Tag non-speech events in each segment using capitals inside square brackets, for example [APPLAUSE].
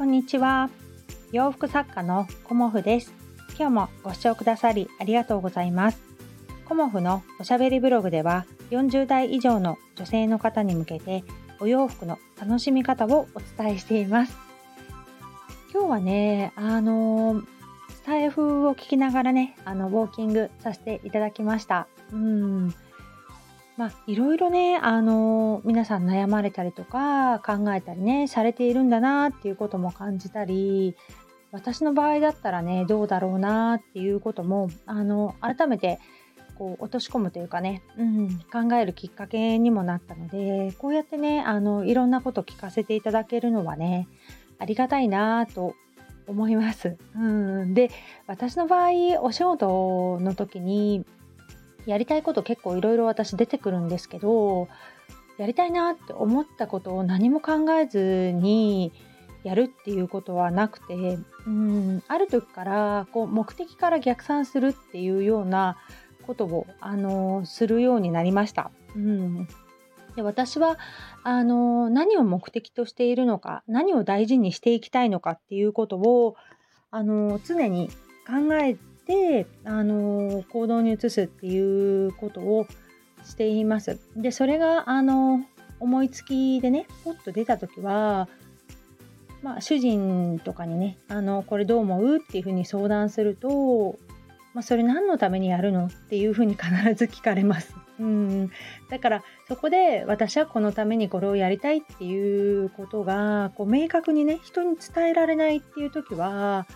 こんにちは。洋服作家のコモフです。今日もご視聴くださりありがとうございます。コモフのおしゃべりブログでは40代以上の女性の方に向けてお洋服の楽しみ方をお伝えしています。今日はね、あのスタイフを聞きながらね、あのウォーキングさせていただきました。うん。まあ、いろいろね、あの皆さん悩まれたりとか考えたりねされているんだなっていうことも感じたり私の場合だったらねどうだろうなっていうこともあの改めてこう落とし込むというかね、うん、考えるきっかけにもなったのでこうやってねあのいろんなこと聞かせていただけるのはねありがたいなと思います。うん、で私の場合お仕事の時にやりたいこと結構いろいろ私出てくるんですけどやりたいなって思ったことを何も考えずにやるっていうことはなくてうんある時からこう目的から逆算するっていうようなことをあのするようになりました。うんで私はあの何を目的としているのか何を大事にしていきたいのかっていうことをあの常に考え、あの行動に移すっていうことをしています。でそれがあの思いつきでねポッと出た時は、まあ、主人とかにねあのこれどう思うっていうふうに相談すると、まあ、それ何のためにやるのっていうふうに [LAUGHS] 必ず聞かれます。うん、だからそこで私はこのためにこれをやりたいっていうことがこう明確にね人に伝えられないっていう時は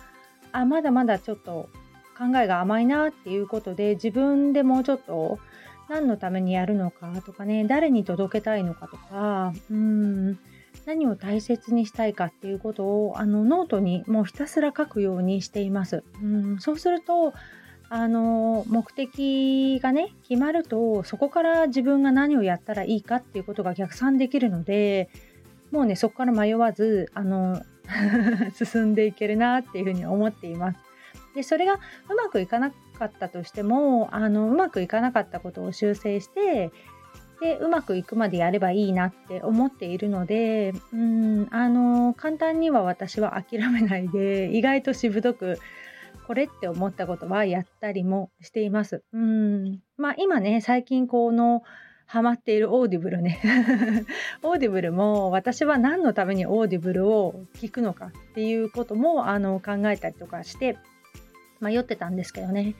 あまだまだちょっと考えが甘いなっていうことで自分でもうちょっと何のためにやるのかとかね誰に届けたいのかとかうん何を大切にしたいかっていうことをあのノートにもうひたすら書くようにしています。うんそうするとあの目的がね決まるとそこから自分が何をやったらいいかっていうことが逆算できるのでもうねそこから迷わずあの [LAUGHS] 進んでいけるなっていうふうに思っています。でそれがうまくいかなかったとしてもあのうまくいかなかったことを修正してでうまくいくまでやればいいなって思っているのでうんあの簡単には私は諦めないで [LAUGHS] 意外としぶとくこれって思ったことはやったりもしています。うんまあ今ね最近このハマっているオーディブルね [LAUGHS] オーディブルも私は何のためにオーディブルを聞くのかっていうこともあの考えたりとかして迷ってたんですけどね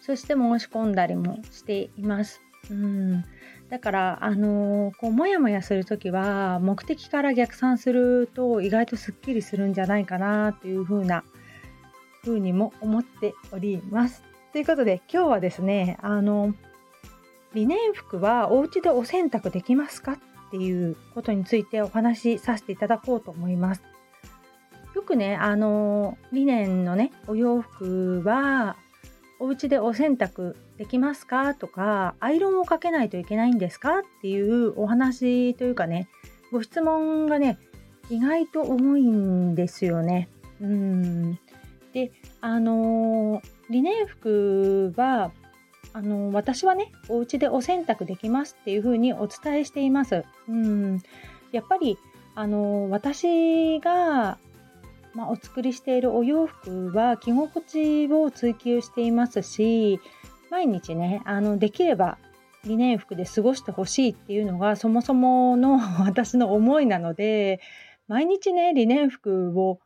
そして申し込んだりもしています。うんだからあのー、こうモヤモヤする時は目的から逆算すると意外とすっきりするんじゃないかなっていう風な風にも思っております。ということで今日はですねあのリネン服はお家でお洗濯できますかっていうことについてお話しさせていただこうと思います。よくね、あの、リネンのね、お洋服は、お家でお洗濯できますか？とか、アイロンをかけないといけないんですか？っていうお話というかね、ご質問がね、意外と重いんですよね。うん。で、あの、リネン服は、あの私はねお家でお洗濯できますっていうふうにお伝えしています。うんやっぱりあの私がまあ、お作りしているお洋服は着心地を追求していますし毎日ねあのできればリネン服で過ごしてほしいっていうのがそもそもの [LAUGHS] 私の思いなので毎日ねリネン服を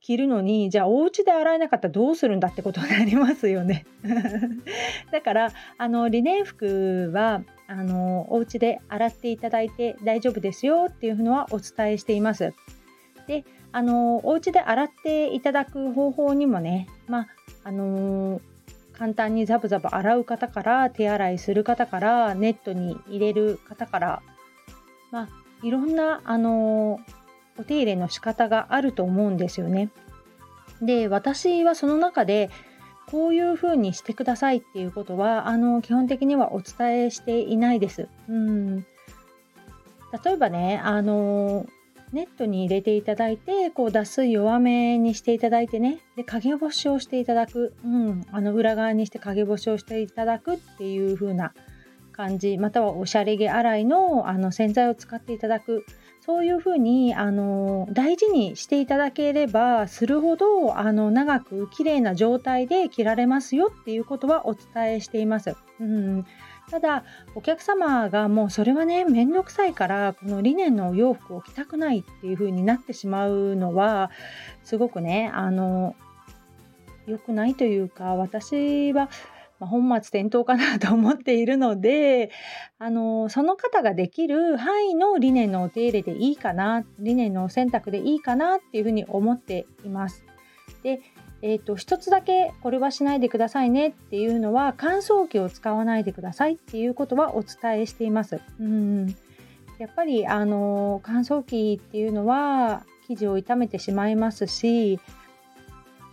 着るのにじゃあお家で洗えなかったらどうするんだってことになりますよね [LAUGHS] だからあのリネン服はあのお家で洗っていただいて大丈夫ですよっていうのはお伝えしています。であのお家で洗っていただく方法にもね、まああの簡単にザブザブ洗う方から手洗いする方からネットに入れる方から、まあ、いろんな、あのお手入れの仕方があると思うんですよね。で私はその中でこういうふうにしてくださいっていうことはあの基本的にはお伝えしていないです。うん例えばねあのネットに入れていただいてこう脱水弱めにしていただいてね。で陰干しをしていただく、うん、あの裏側にして陰干しをしていただくっていう風な感じ。またはおしゃれ着洗いのあの洗剤を使っていただく。そういうふうにあの大事にしていただければするほどあの長く綺麗な状態で着られますよっていうことはお伝えしています。うん。ただお客様がもうそれはね面倒くさいからこのリネンのお洋服を着たくないっていう風になってしまうのはすごくねあの良くないというか私は、本末転倒かなと思っているので、あのその方ができる範囲の理念のお手入れでいいかな理念のお選択でいいかなっていうふうに思っています。で、えーと、一つだけこれはしないでくださいねっていうのは乾燥機を使わないでくださいっていうことはお伝えしています。うんやっぱりあの乾燥機っていうのは生地を傷めてしまいますし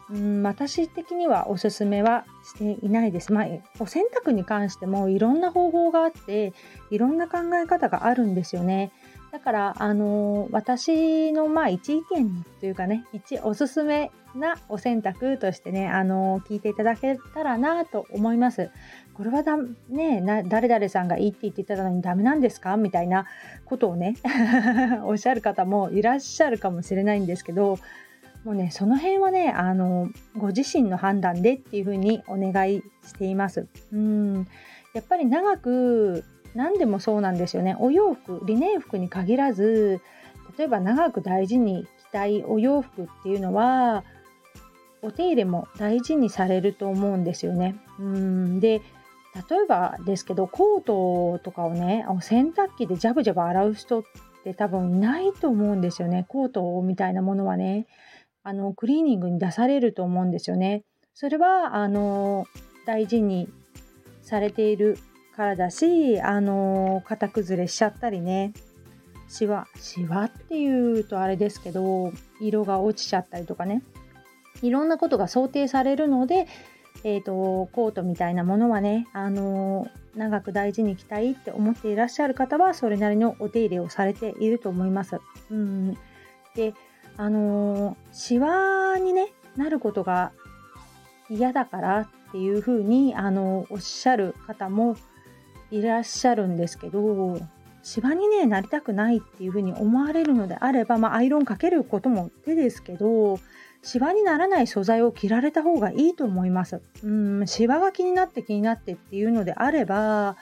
うん、私的にはおすすめはしていないです。まあ、お洗濯に関してもいろんな方法があっていろんな考え方があるんですよね。だから、あの私のまあ一意見というかね一おすすめなお洗濯としてね、あの聞いていただけたらなと思います。これはだ、ね、な誰々さんがいいって言ってたのにダメなんですか？みたいなことをね [LAUGHS] おっしゃる方もいらっしゃるかもしれないんですけどもうねその辺はねあのご自身の判断でっていうふうにお願いしています。うんやっぱり長く何でもそうなんですよねお洋服リネン服に限らず例えば長く大事に着たいお洋服っていうのはお手入れも大事にされると思うんですよね。うんで例えばですけどコートとかをね洗濯機でジャブジャブ洗う人って多分ないと思うんですよねコートみたいなものはね。あのクリーニングに出されると思うんですよね。それはあの大事にされているからだしあの型崩れしちゃったりねシワシワっていうとあれですけど色が落ちちゃったりとかねいろんなことが想定されるので、えーと、コートみたいなものはね、あの長く大事に着たいって思っていらっしゃる方はそれなりのお手入れをされていると思います。うん、であのー、シワに、ね、なることが嫌だからっていうふうに、あのー、おっしゃる方もいらっしゃるんですけどシワに、ね、なりたくないっていうふうに思われるのであれば、まあ、アイロンかけることも手ですけどシワにならない素材を着られた方がいいと思います。うんシワが気になって気になってっていうのであれば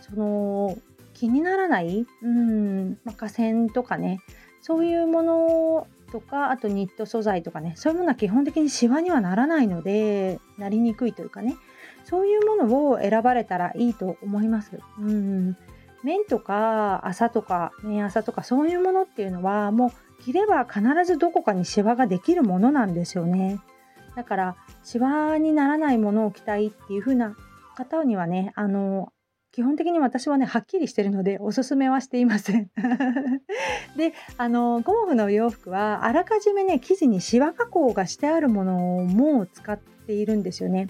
その気にならない、うんまあ、河川とかねそういうものとかあとニット素材とかねそういうものは基本的にシワにはならないのでなりにくいというかねそういうものを選ばれたらいいと思います。うん綿とか麻とか綿麻とかそういうものっていうのはもう着れば必ずどこかにシワができるものなんですよね。だからシワにならないものを着たいっていう風な方にはねあの基本的に私はねはっきりしてるのでおすすめはしていません [LAUGHS] であのゴモフの洋服はあらかじめね生地にシワ加工がしてあるものも使っているんですよね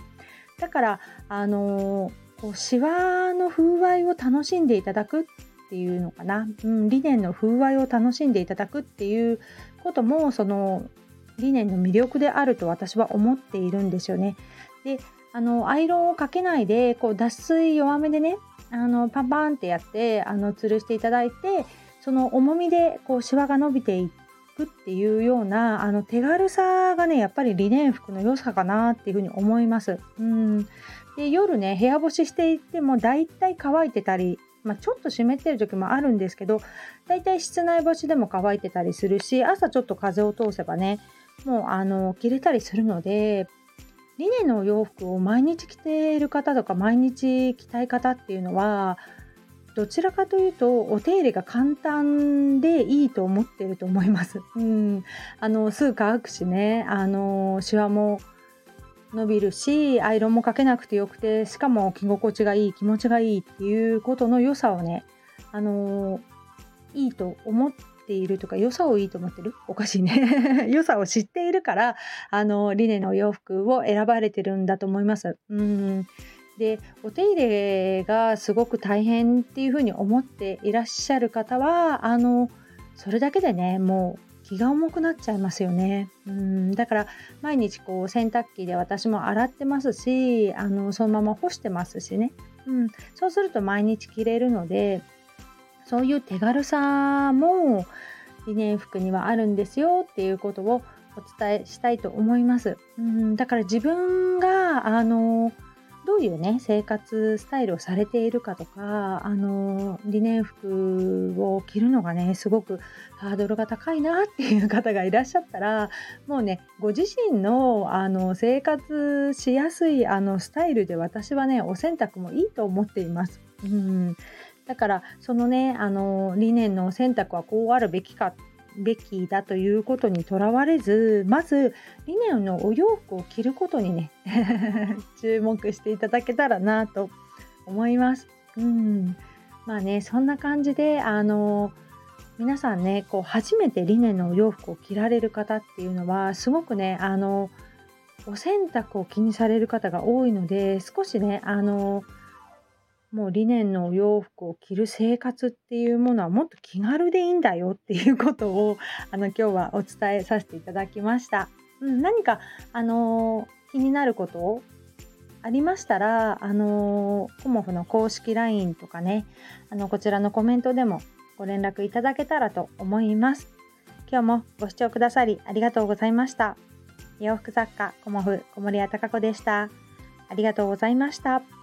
だからあのこうシワの風合いを楽しんでいただくっていうのかな、うん、リネンの風合いを楽しんでいただくっていうこともその理念の魅力であると私は思っているんですよね。であのアイロンをかけないでこう脱水弱めでねあのパンパンってやってあの吊るしていただいてその重みでこうシワが伸びていってくっていうようなあの手軽さがねやっぱりリネン服の良さかなっていうふうに思います。うんで夜ね部屋干ししていてもだいたい乾いてたりまあ、ちょっと湿ってる時もあるんですけどだいたい室内干しでも乾いてたりするし朝ちょっと風を通せばねもうあの着れたりするのでリネンの洋服を毎日着ている方とか毎日着たい方っていうのはどちらかというとお手入れが簡単でいいと思ってると思います。うん、あのすぐ乾くしねあのシワも伸びるしアイロンもかけなくてよくてしかも着心地がいい気持ちがいいっていうことの良さをねあのいいと思っているとか良さをいいと思ってる？おかしいね [LAUGHS] 良さを知っているからあのリネのお洋服を選ばれてるんだと思います。うんでお手入れがすごく大変っていうふうに思っていらっしゃる方はあのそれだけでねもう気が重くなっちゃいますよね。うんだから毎日こう洗濯機で私も洗ってますしあのそのまま干してますしね。うん、そうすると毎日着れるのでそういう手軽さもリネン服にはあるんですよっていうことをお伝えしたいと思います。うん、だから自分があのどういうね生活スタイルをされているかとかあのリネン服を着るのがねすごくハードルが高いなっていう方がいらっしゃったらもうねご自身のあの生活しやすいあのスタイルで私はねお洗濯もいいと思っています。うんだからそのねあの理念のお洗濯はこうあるべきかべきだということにとらわれずまずリネンのお洋服を着ることにね [LAUGHS] 注目していただけたらなと思います。うんまあねそんな感じであの皆さんねこう初めてリネンのお洋服を着られる方っていうのはすごくねあのお洗濯を気にされる方が多いので少しねあのもうリネンのお洋服を着る生活っていうものはもっと気軽でいいんだよっていうことを [LAUGHS] あの今日はお伝えさせていただきました。うん、何かあの、気になることありましたらあの、コモフの公式 LINE とかねあのこちらのコメントでもご連絡いただけたらと思います。今日もご視聴くださりありがとうございました。洋服作家コモフ小森屋隆子でした。ありがとうございました。